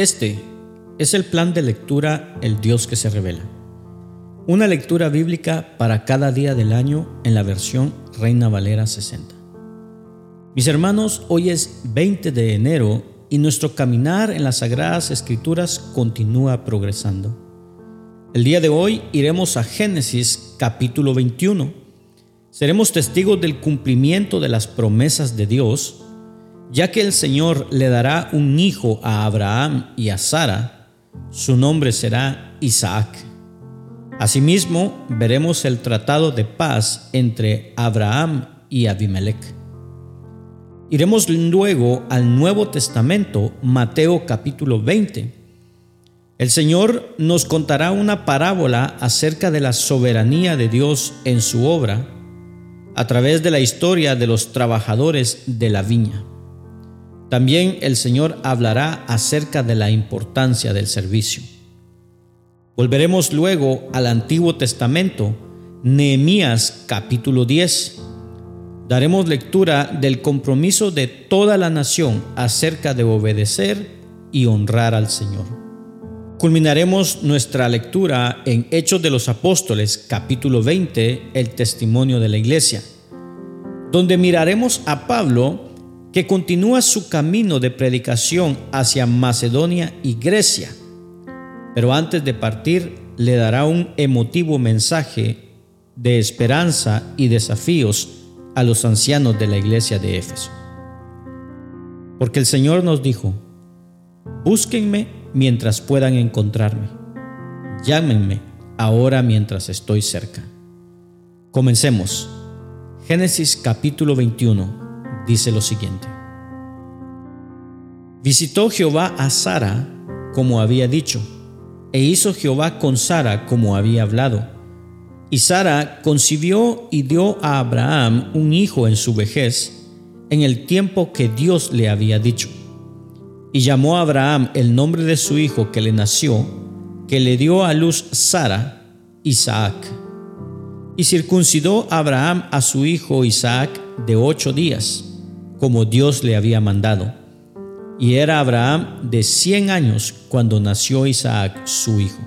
Este es el plan de lectura El Dios que se revela. Una lectura bíblica para cada día del año en la versión Reina Valera 60. Mis hermanos, hoy es 20 de enero y nuestro caminar en las Sagradas Escrituras continúa progresando. El día de hoy iremos a Génesis capítulo 21. Seremos testigos del cumplimiento de las promesas de Dios, ya que el Señor le dará un hijo a Abraham y a Sara, su nombre será Isaac. Asimismo, veremos el tratado de paz entre Abraham y Abimelech. Iremos luego al Nuevo Testamento, Mateo capítulo 20. El Señor nos contará una parábola acerca de la soberanía de Dios en su obra a través de la historia de los trabajadores de la viña. También el Señor hablará acerca de la importancia del servicio. Volveremos luego al Antiguo Testamento, Nehemías capítulo 10 daremos lectura del compromiso de toda la nación acerca de obedecer y honrar al Señor. Culminaremos nuestra lectura en Hechos de los Apóstoles, capítulo 20, el testimonio de la iglesia, donde miraremos a Pablo que continúa su camino de predicación hacia Macedonia y Grecia, pero antes de partir le dará un emotivo mensaje de esperanza y desafíos a los ancianos de la iglesia de Éfeso. Porque el Señor nos dijo, búsquenme mientras puedan encontrarme, llámenme ahora mientras estoy cerca. Comencemos. Génesis capítulo 21 dice lo siguiente. Visitó Jehová a Sara como había dicho, e hizo Jehová con Sara como había hablado y Sara concibió y dio a Abraham un hijo en su vejez, en el tiempo que Dios le había dicho. Y llamó a Abraham el nombre de su hijo que le nació, que le dio a luz Sara, Isaac. Y circuncidó Abraham a su hijo Isaac de ocho días, como Dios le había mandado. Y era Abraham de cien años cuando nació Isaac su hijo.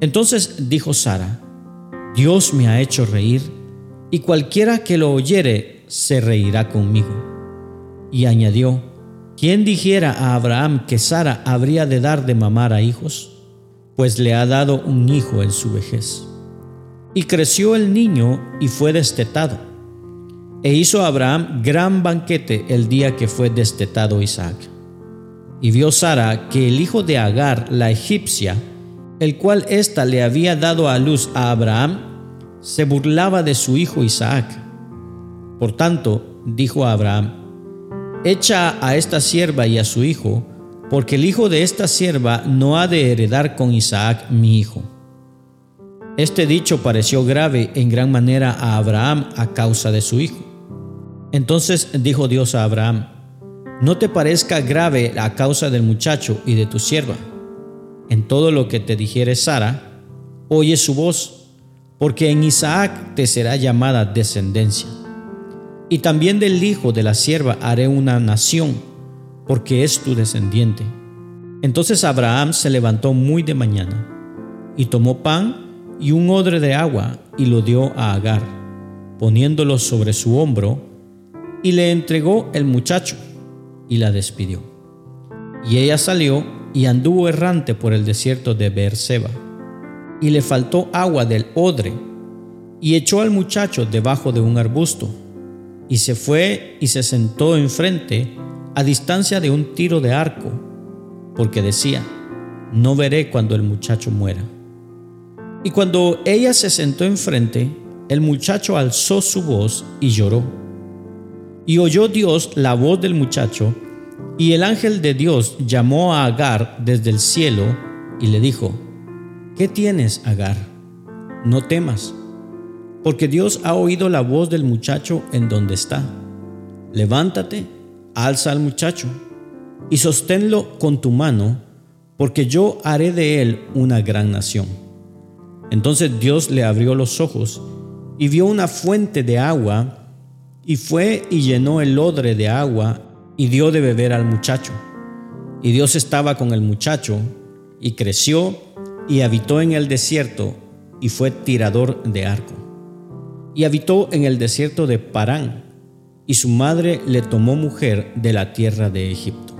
Entonces dijo Sara, Dios me ha hecho reír, y cualquiera que lo oyere se reirá conmigo. Y añadió, ¿quién dijera a Abraham que Sara habría de dar de mamar a hijos? Pues le ha dado un hijo en su vejez. Y creció el niño y fue destetado. E hizo Abraham gran banquete el día que fue destetado Isaac. Y vio Sara que el hijo de Agar, la egipcia, el cual ésta le había dado a luz a Abraham, se burlaba de su hijo Isaac. Por tanto, dijo a Abraham, echa a esta sierva y a su hijo, porque el hijo de esta sierva no ha de heredar con Isaac mi hijo. Este dicho pareció grave en gran manera a Abraham a causa de su hijo. Entonces dijo Dios a Abraham, no te parezca grave a causa del muchacho y de tu sierva en todo lo que te dijere Sara, oye su voz, porque en Isaac te será llamada descendencia. Y también del hijo de la sierva haré una nación, porque es tu descendiente. Entonces Abraham se levantó muy de mañana, y tomó pan y un odre de agua, y lo dio a Agar, poniéndolo sobre su hombro, y le entregó el muchacho, y la despidió. Y ella salió y anduvo errante por el desierto de Beerseba. Y le faltó agua del odre, y echó al muchacho debajo de un arbusto, y se fue y se sentó enfrente, a distancia de un tiro de arco, porque decía, no veré cuando el muchacho muera. Y cuando ella se sentó enfrente, el muchacho alzó su voz y lloró. Y oyó Dios la voz del muchacho, y el ángel de Dios llamó a Agar desde el cielo y le dijo, ¿qué tienes, Agar? No temas, porque Dios ha oído la voz del muchacho en donde está. Levántate, alza al muchacho y sosténlo con tu mano, porque yo haré de él una gran nación. Entonces Dios le abrió los ojos y vio una fuente de agua, y fue y llenó el odre de agua y dio de beber al muchacho. Y Dios estaba con el muchacho, y creció, y habitó en el desierto, y fue tirador de arco. Y habitó en el desierto de Parán, y su madre le tomó mujer de la tierra de Egipto.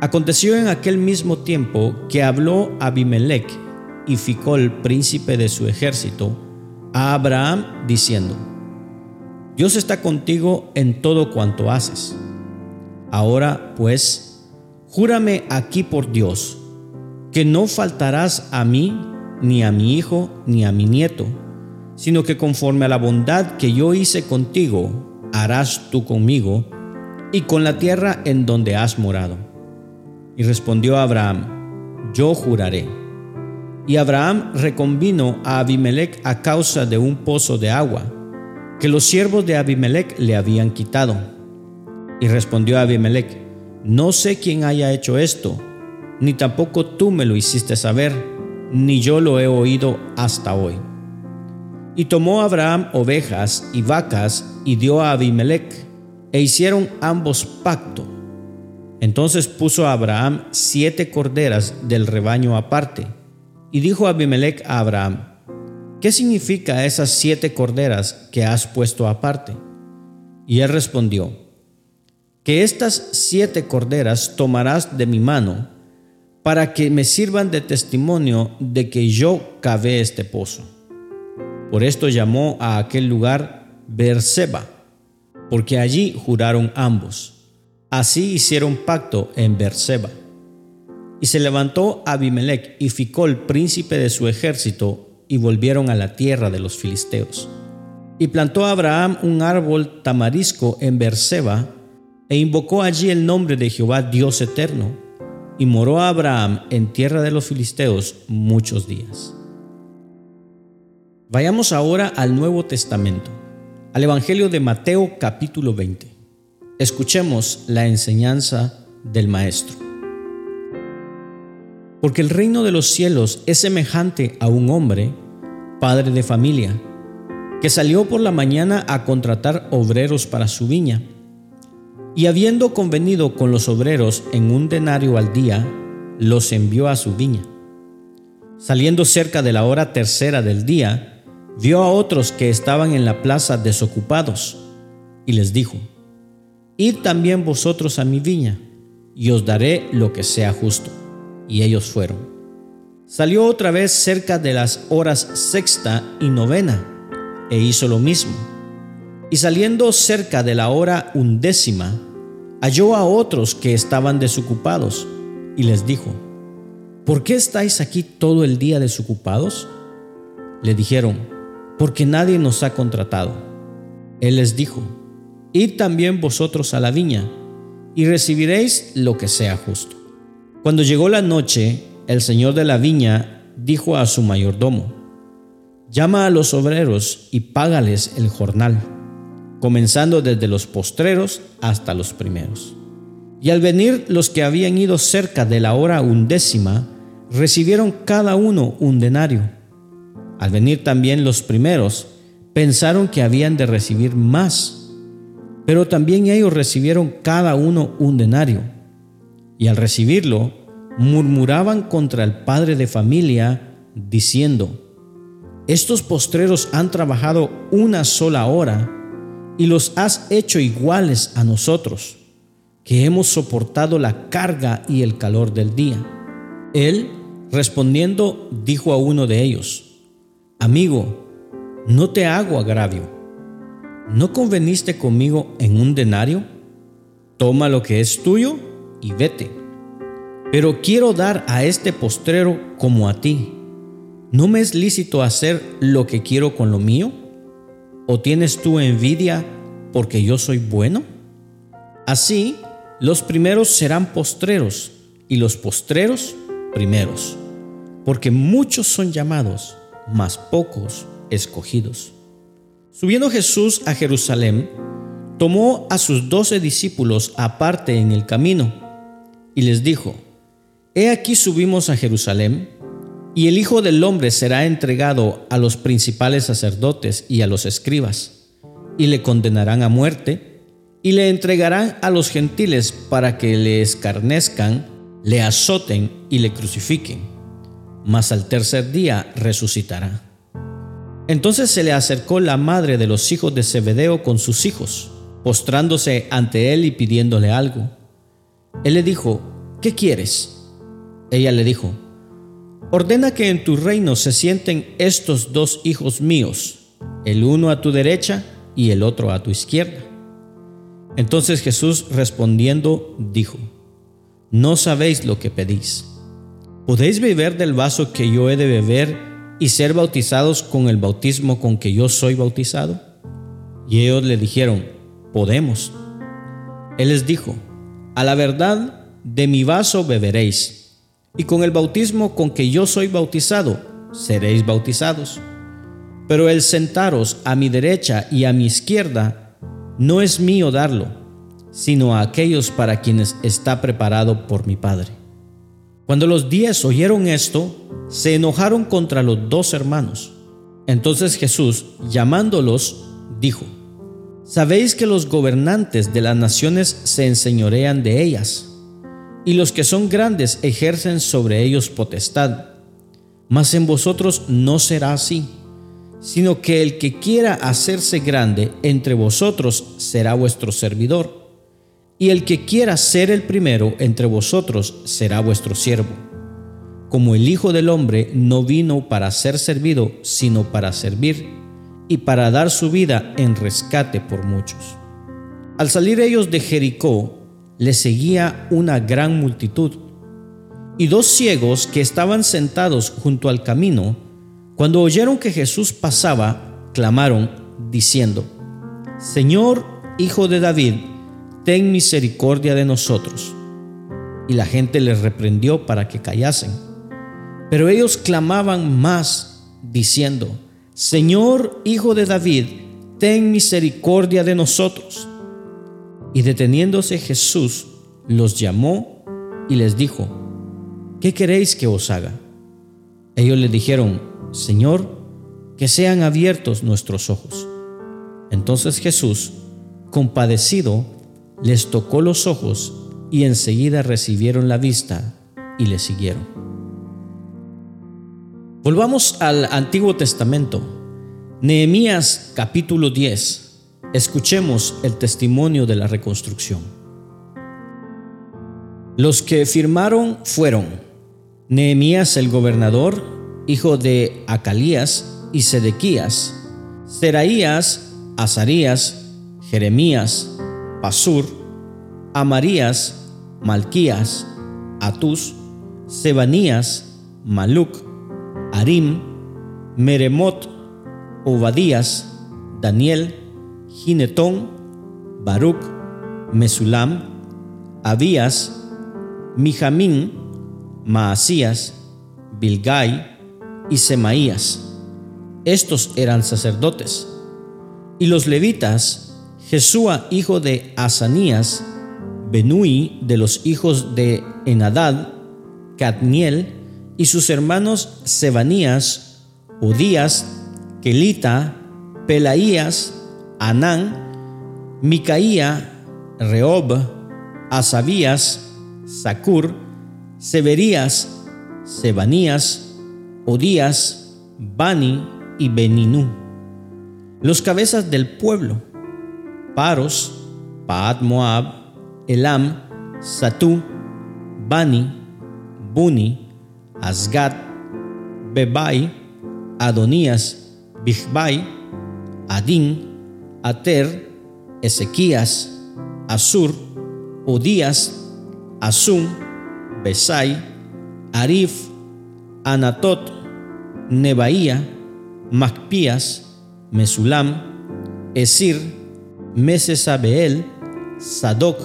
Aconteció en aquel mismo tiempo que habló Abimelech y Ficol, príncipe de su ejército, a Abraham diciendo, Dios está contigo en todo cuanto haces. Ahora pues, júrame aquí por Dios, que no faltarás a mí, ni a mi hijo, ni a mi nieto, sino que conforme a la bondad que yo hice contigo, harás tú conmigo y con la tierra en donde has morado. Y respondió Abraham, yo juraré. Y Abraham reconvino a Abimelech a causa de un pozo de agua que los siervos de Abimelech le habían quitado. Y respondió Abimelech, no sé quién haya hecho esto, ni tampoco tú me lo hiciste saber, ni yo lo he oído hasta hoy. Y tomó Abraham ovejas y vacas y dio a Abimelech, e hicieron ambos pacto. Entonces puso Abraham siete corderas del rebaño aparte, y dijo Abimelech a Abraham, ¿qué significa esas siete corderas que has puesto aparte? Y él respondió, que estas siete corderas tomarás de mi mano para que me sirvan de testimonio de que yo cavé este pozo. Por esto llamó a aquel lugar Berseba, porque allí juraron ambos. Así hicieron pacto en Berseba. Y se levantó Abimelech y Ficol, príncipe de su ejército, y volvieron a la tierra de los filisteos. Y plantó Abraham un árbol tamarisco en Berseba, e invocó allí el nombre de Jehová Dios eterno, y moró Abraham en tierra de los filisteos muchos días. Vayamos ahora al Nuevo Testamento, al Evangelio de Mateo capítulo 20. Escuchemos la enseñanza del Maestro. Porque el reino de los cielos es semejante a un hombre padre de familia, que salió por la mañana a contratar obreros para su viña. Y habiendo convenido con los obreros en un denario al día, los envió a su viña. Saliendo cerca de la hora tercera del día, vio a otros que estaban en la plaza desocupados, y les dijo, Id también vosotros a mi viña, y os daré lo que sea justo. Y ellos fueron. Salió otra vez cerca de las horas sexta y novena e hizo lo mismo. Y saliendo cerca de la hora undécima, halló a otros que estaban desocupados y les dijo, ¿por qué estáis aquí todo el día desocupados? Le dijeron, porque nadie nos ha contratado. Él les dijo, id también vosotros a la viña y recibiréis lo que sea justo. Cuando llegó la noche, el señor de la viña dijo a su mayordomo, llama a los obreros y págales el jornal, comenzando desde los postreros hasta los primeros. Y al venir los que habían ido cerca de la hora undécima, recibieron cada uno un denario. Al venir también los primeros, pensaron que habían de recibir más, pero también ellos recibieron cada uno un denario. Y al recibirlo, murmuraban contra el padre de familia, diciendo, estos postreros han trabajado una sola hora y los has hecho iguales a nosotros, que hemos soportado la carga y el calor del día. Él, respondiendo, dijo a uno de ellos, Amigo, no te hago agravio. ¿No conveniste conmigo en un denario? Toma lo que es tuyo y vete. Pero quiero dar a este postrero como a ti. ¿No me es lícito hacer lo que quiero con lo mío? ¿O tienes tú envidia porque yo soy bueno? Así, los primeros serán postreros y los postreros primeros, porque muchos son llamados, mas pocos escogidos. Subiendo Jesús a Jerusalén, tomó a sus doce discípulos aparte en el camino y les dijo, He aquí subimos a Jerusalén, y el Hijo del Hombre será entregado a los principales sacerdotes y a los escribas, y le condenarán a muerte, y le entregarán a los gentiles para que le escarnezcan le azoten y le crucifiquen, mas al tercer día resucitará. Entonces se le acercó la madre de los hijos de Zebedeo con sus hijos, postrándose ante él y pidiéndole algo. Él le dijo, ¿qué quieres? Ella le dijo, ordena que en tu reino se sienten estos dos hijos míos, el uno a tu derecha y el otro a tu izquierda. Entonces Jesús respondiendo dijo, no sabéis lo que pedís. ¿Podéis beber del vaso que yo he de beber y ser bautizados con el bautismo con que yo soy bautizado? Y ellos le dijeron, podemos. Él les dijo, a la verdad, de mi vaso beberéis, y con el bautismo con que yo soy bautizado, seréis bautizados. Pero el sentaros a mi derecha y a mi izquierda no es mío darlo, sino a aquellos para quienes está preparado por mi Padre. Cuando los diez oyeron esto, se enojaron contra los dos hermanos. Entonces Jesús, llamándolos, dijo, Sabéis que los gobernantes de las naciones se enseñorean de ellas, y los que son grandes ejercen sobre ellos potestad. Mas en vosotros no será así, sino que el que quiera hacerse grande entre vosotros será vuestro servidor, y el que quiera ser el primero entre vosotros será vuestro siervo. Como el Hijo del Hombre no vino para ser servido, sino para servir y para dar su vida en rescate por muchos. Al salir ellos de Jericó, le seguía una gran multitud, y dos ciegos que estaban sentados junto al camino, cuando oyeron que Jesús pasaba, clamaron, diciendo, Señor, Hijo de David, ten misericordia de nosotros. Y la gente les reprendió para que callasen. Pero ellos clamaban más, diciendo, Señor, Hijo de David, ten misericordia de nosotros. Y deteniéndose Jesús, los llamó y les dijo, ¿qué queréis que os haga? Ellos le dijeron, Señor, que sean abiertos nuestros ojos. Entonces Jesús, compadecido, les tocó los ojos y enseguida recibieron la vista y le siguieron. Volvamos al Antiguo Testamento. Nehemías capítulo 10. Escuchemos el testimonio de la reconstrucción. Los que firmaron fueron Nehemías el gobernador, hijo de Acalías y Sedequías, Seraías, Azarías, Jeremías, Pasur, Amarías, Malquías, Atus, Sebanías, Maluc, Arim, Meremot, Obadías, Daniel, Ginetón, Baruch, Mesulam, Abías, Mijamín, Maasías, Bilgai y Semaías. Estos eran sacerdotes. Y los levitas, Jesúa hijo de Asanías, Benui de los hijos de Enadad, Cadniel, y sus hermanos Sebanías, Udías, Kelita, Pelaías, Anán, Micaía, Reob, Asabías, Sacur, Severías, Sebanías, Odías, Bani y Beninú. Los cabezas del pueblo, Paros, Paat Moab, Elam, Satú, Bani, Buni, Asgad, Bebai, Adonías, Bigbai, Adín, Ater, Ezequías, Asur, Udías, Asum, Besai, Arif, Anatot, Nebaía, Macpías, Mesulam, Esir, Mesesabeel, Sadoc,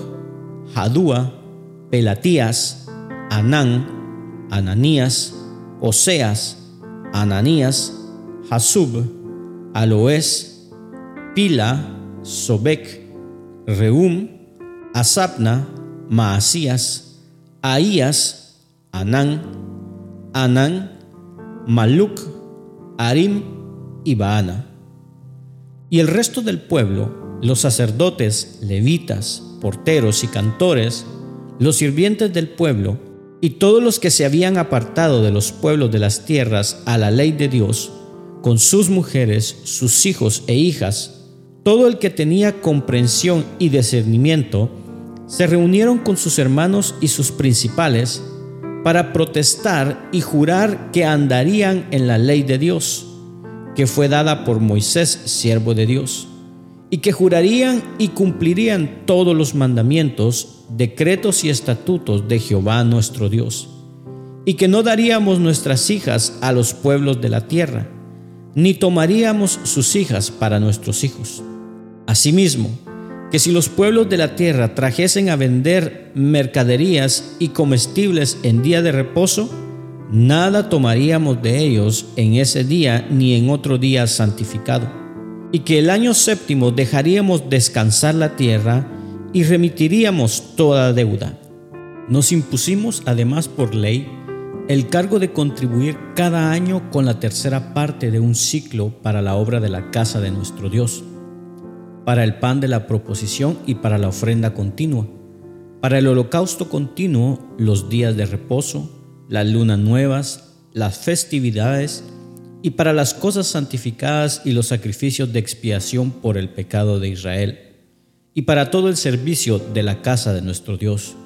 Hadúa, Pelatías, Anán, Ananías, Oseas, Ananías, Hasub, Aloes, Pila, Sobek, Reum, Asapna, Maasías, Ahías, Anán, Anán, Maluc, Arim y Baana. Y el resto del pueblo, los sacerdotes, levitas, porteros y cantores, los sirvientes del pueblo, Y todos los que se habían apartado de los pueblos de las tierras a la ley de Dios, con sus mujeres, sus hijos e hijas, todo el que tenía comprensión y discernimiento, se reunieron con sus hermanos y sus principales para protestar y jurar que andarían en la ley de Dios, que fue dada por Moisés, siervo de Dios, y que jurarían y cumplirían todos los mandamientos, decretos y estatutos de Jehová nuestro Dios, y que no daríamos nuestras hijas a los pueblos de la tierra, ni tomaríamos sus hijas para nuestros hijos. Asimismo, que si los pueblos de la tierra trajesen a vender mercaderías y comestibles en día de reposo, nada tomaríamos de ellos en ese día ni en otro día santificado. Y que el año séptimo dejaríamos descansar la tierra y remitiríamos toda deuda. Nos impusimos además por ley el cargo de contribuir cada año con la tercera parte de un ciclo para la obra de la casa de nuestro Dios para el pan de la proposición y para la ofrenda continua, para el holocausto continuo, los días de reposo, las lunas nuevas, las festividades, y para las cosas santificadas y los sacrificios de expiación por el pecado de Israel, y para todo el servicio de la casa de nuestro Dios.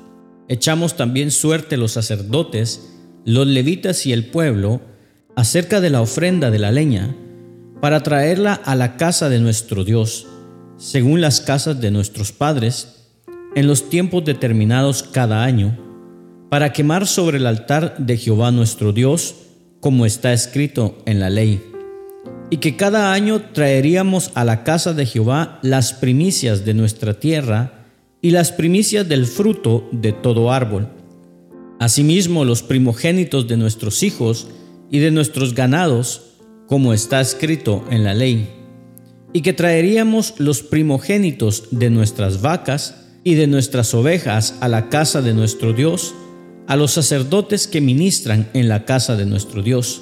Echamos también suerte los sacerdotes, los levitas y el pueblo acerca de la ofrenda de la leña, para traerla a la casa de nuestro Dios según las casas de nuestros padres, en los tiempos determinados cada año, para quemar sobre el altar de Jehová nuestro Dios, como está escrito en la ley, y que cada año traeríamos a la casa de Jehová las primicias de nuestra tierra y las primicias del fruto de todo árbol. Asimismo los primogénitos de nuestros hijos y de nuestros ganados, como está escrito en la ley y que traeríamos los primogénitos de nuestras vacas y de nuestras ovejas a la casa de nuestro Dios, a los sacerdotes que ministran en la casa de nuestro Dios,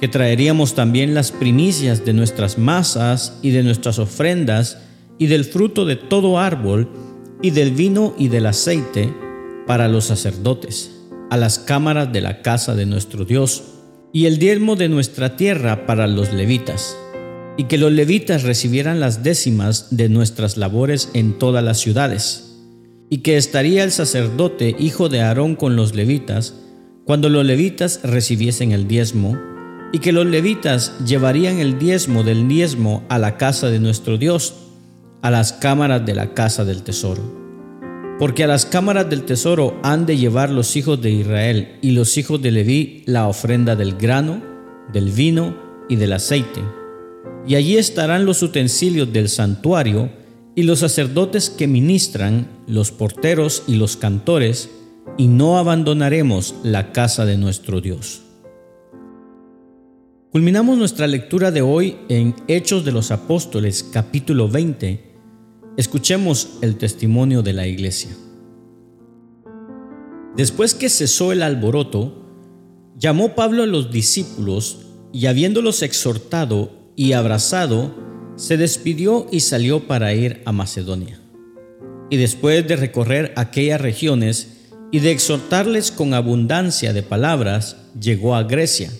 que traeríamos también las primicias de nuestras masas y de nuestras ofrendas y del fruto de todo árbol y del vino y del aceite para los sacerdotes, a las cámaras de la casa de nuestro Dios, y el diezmo de nuestra tierra para los levitas y que los levitas recibieran las décimas de nuestras labores en todas las ciudades, y que estaría el sacerdote hijo de Aarón con los levitas cuando los levitas recibiesen el diezmo, y que los levitas llevarían el diezmo del diezmo a la casa de nuestro Dios, a las cámaras de la casa del tesoro. Porque a las cámaras del tesoro han de llevar los hijos de Israel y los hijos de Leví la ofrenda del grano, del vino y del aceite y allí estarán los utensilios del santuario y los sacerdotes que ministran, los porteros y los cantores, y no abandonaremos la casa de nuestro Dios. Culminamos nuestra lectura de hoy en Hechos de los Apóstoles capítulo 20. Escuchemos el testimonio de la iglesia. Después que cesó el alboroto, llamó Pablo a los discípulos y habiéndolos exhortado, y abrazado, se despidió y salió para ir a Macedonia. Y después de recorrer aquellas regiones y de exhortarles con abundancia de palabras, llegó a Grecia.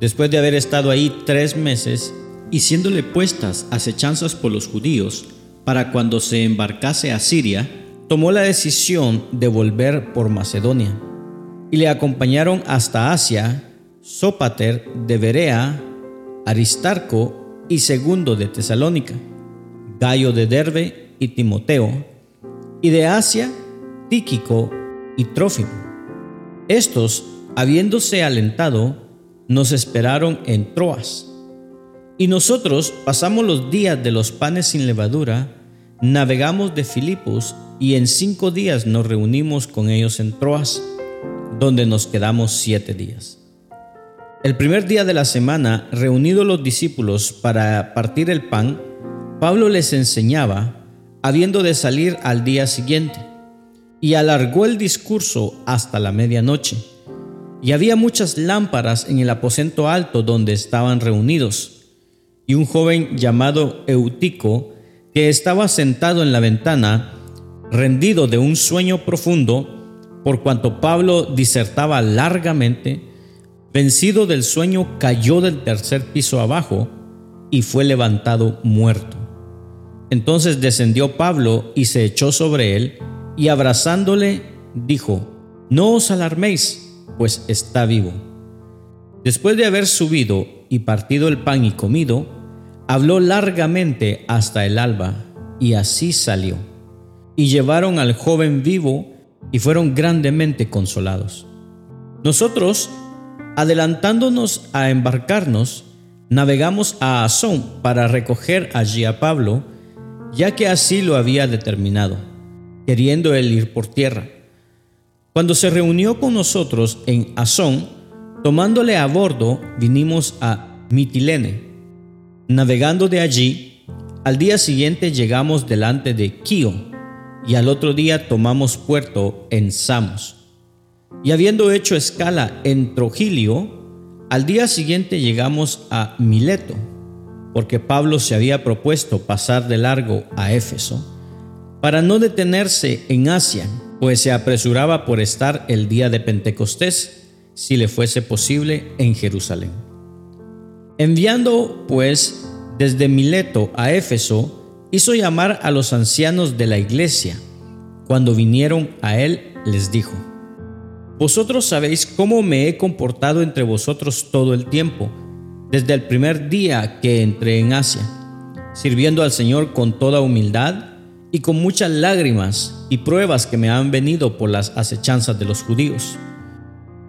Después de haber estado ahí tres meses y siéndole puestas acechanzas por los judíos, para cuando se embarcase a Siria, tomó la decisión de volver por Macedonia. Y le acompañaron hasta Asia, Sópater de Berea, Aristarco y Segundo de Tesalónica, Gallo de Derbe y Timoteo, y de Asia, Tíquico y Trófimo. Estos, habiéndose alentado, nos esperaron en Troas. Y nosotros pasamos los días de los panes sin levadura, navegamos de Filipos y en cinco días nos reunimos con ellos en Troas, donde nos quedamos siete días. El primer día de la semana, reunidos los discípulos para partir el pan, Pablo les enseñaba, habiendo de salir al día siguiente, y alargó el discurso hasta la medianoche. Y había muchas lámparas en el aposento alto donde estaban reunidos. Y un joven llamado Eutico, que estaba sentado en la ventana, rendido de un sueño profundo, por cuanto Pablo disertaba largamente, vencido del sueño, cayó del tercer piso abajo y fue levantado muerto. Entonces descendió Pablo y se echó sobre él, y abrazándole dijo, No os alarméis, pues está vivo. Después de haber subido y partido el pan y comido, habló largamente hasta el alba, y así salió. Y llevaron al joven vivo, y fueron grandemente consolados. Nosotros, adelantándonos a embarcarnos, navegamos a Azón para recoger allí a Pablo, ya que así lo había determinado, queriendo él ir por tierra. Cuando se reunió con nosotros en Azón, tomándole a bordo, vinimos a Mitilene. Navegando de allí, al día siguiente llegamos delante de Quío, y al otro día tomamos puerto en Samos. Y habiendo hecho escala en Trogilio, al día siguiente llegamos a Mileto, porque Pablo se había propuesto pasar de largo a Éfeso, para no detenerse en Asia, pues se apresuraba por estar el día de Pentecostés, si le fuese posible, en Jerusalén. Enviando, pues, desde Mileto a Éfeso, hizo llamar a los ancianos de la iglesia. Cuando vinieron a él, les dijo, Vosotros sabéis cómo me he comportado entre vosotros todo el tiempo, desde el primer día que entré en Asia, sirviendo al Señor con toda humildad y con muchas lágrimas y pruebas que me han venido por las acechanzas de los judíos.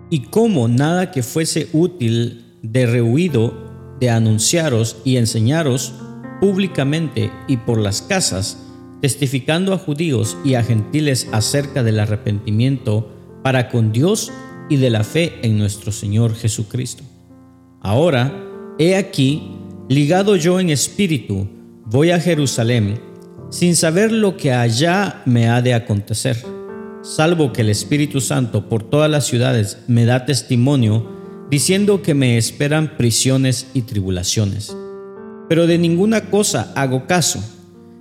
Y cómo nada que fuese útil de rehuido de anunciaros y enseñaros públicamente y por las casas, testificando a judíos y a gentiles acerca del arrepentimiento para con Dios y de la fe en nuestro Señor Jesucristo. Ahora, he aquí, ligado yo en espíritu, voy a Jerusalén, sin saber lo que allá me ha de acontecer, salvo que el Espíritu Santo por todas las ciudades me da testimonio, diciendo que me esperan prisiones y tribulaciones pero de ninguna cosa hago caso,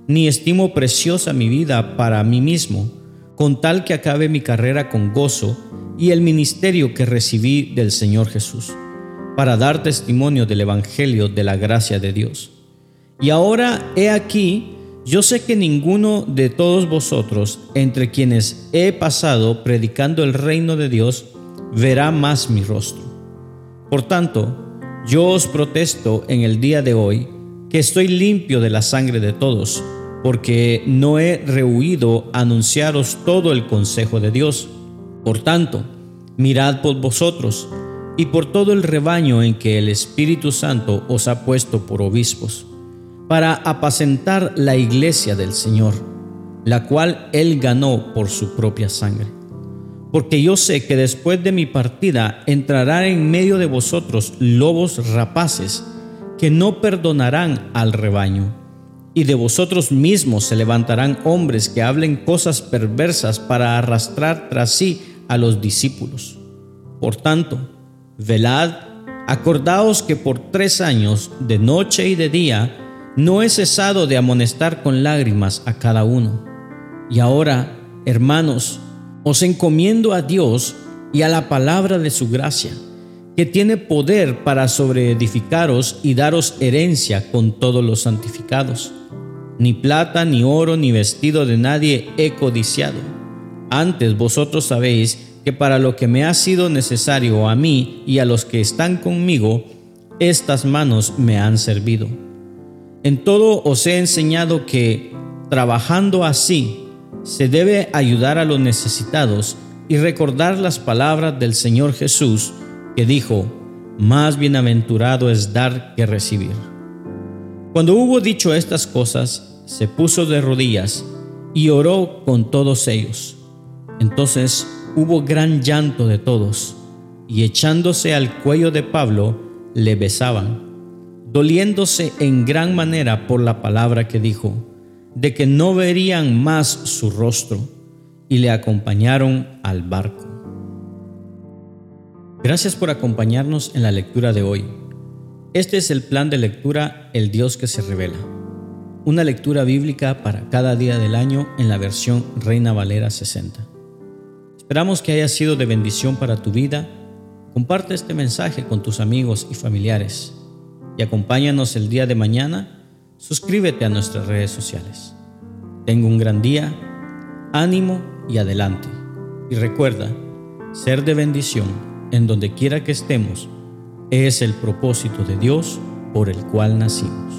ni estimo preciosa mi vida para mí mismo, con tal que acabe mi carrera con gozo y el ministerio que recibí del Señor Jesús, para dar testimonio del Evangelio de la gracia de Dios. Y ahora he aquí, yo sé que ninguno de todos vosotros, entre quienes he pasado predicando el reino de Dios, verá más mi rostro. Por tanto, yo os protesto en el día de hoy, que estoy limpio de la sangre de todos, porque no he rehuido anunciaros todo el consejo de Dios. Por tanto, mirad por vosotros y por todo el rebaño en que el Espíritu Santo os ha puesto por obispos, para apacentar la iglesia del Señor, la cual Él ganó por su propia sangre. Porque yo sé que después de mi partida entrarán en medio de vosotros lobos rapaces, que no perdonarán al rebaño. Y de vosotros mismos se levantarán hombres que hablen cosas perversas para arrastrar tras sí a los discípulos. Por tanto, velad, acordaos que por tres años, de noche y de día, no he cesado de amonestar con lágrimas a cada uno. Y ahora, hermanos, os encomiendo a Dios y a la palabra de su gracia que tiene poder para sobreedificaros y daros herencia con todos los santificados. Ni plata, ni oro, ni vestido de nadie he codiciado. Antes vosotros sabéis que para lo que me ha sido necesario a mí y a los que están conmigo, estas manos me han servido. En todo os he enseñado que, trabajando así, se debe ayudar a los necesitados y recordar las palabras del Señor Jesús, que dijo, más bienaventurado es dar que recibir. Cuando hubo dicho estas cosas, se puso de rodillas y oró con todos ellos. Entonces hubo gran llanto de todos, y echándose al cuello de Pablo, le besaban, doliéndose en gran manera por la palabra que dijo, de que no verían más su rostro, y le acompañaron al barco. Gracias por acompañarnos en la lectura de hoy. Este es el plan de lectura El Dios que se revela. Una lectura bíblica para cada día del año en la versión Reina Valera 60. Esperamos que haya sido de bendición para tu vida. Comparte este mensaje con tus amigos y familiares y acompáñanos el día de mañana. Suscríbete a nuestras redes sociales. Tengo un gran día, ánimo y adelante. Y recuerda, ser de bendición en donde quiera que estemos es el propósito de Dios por el cual nacimos.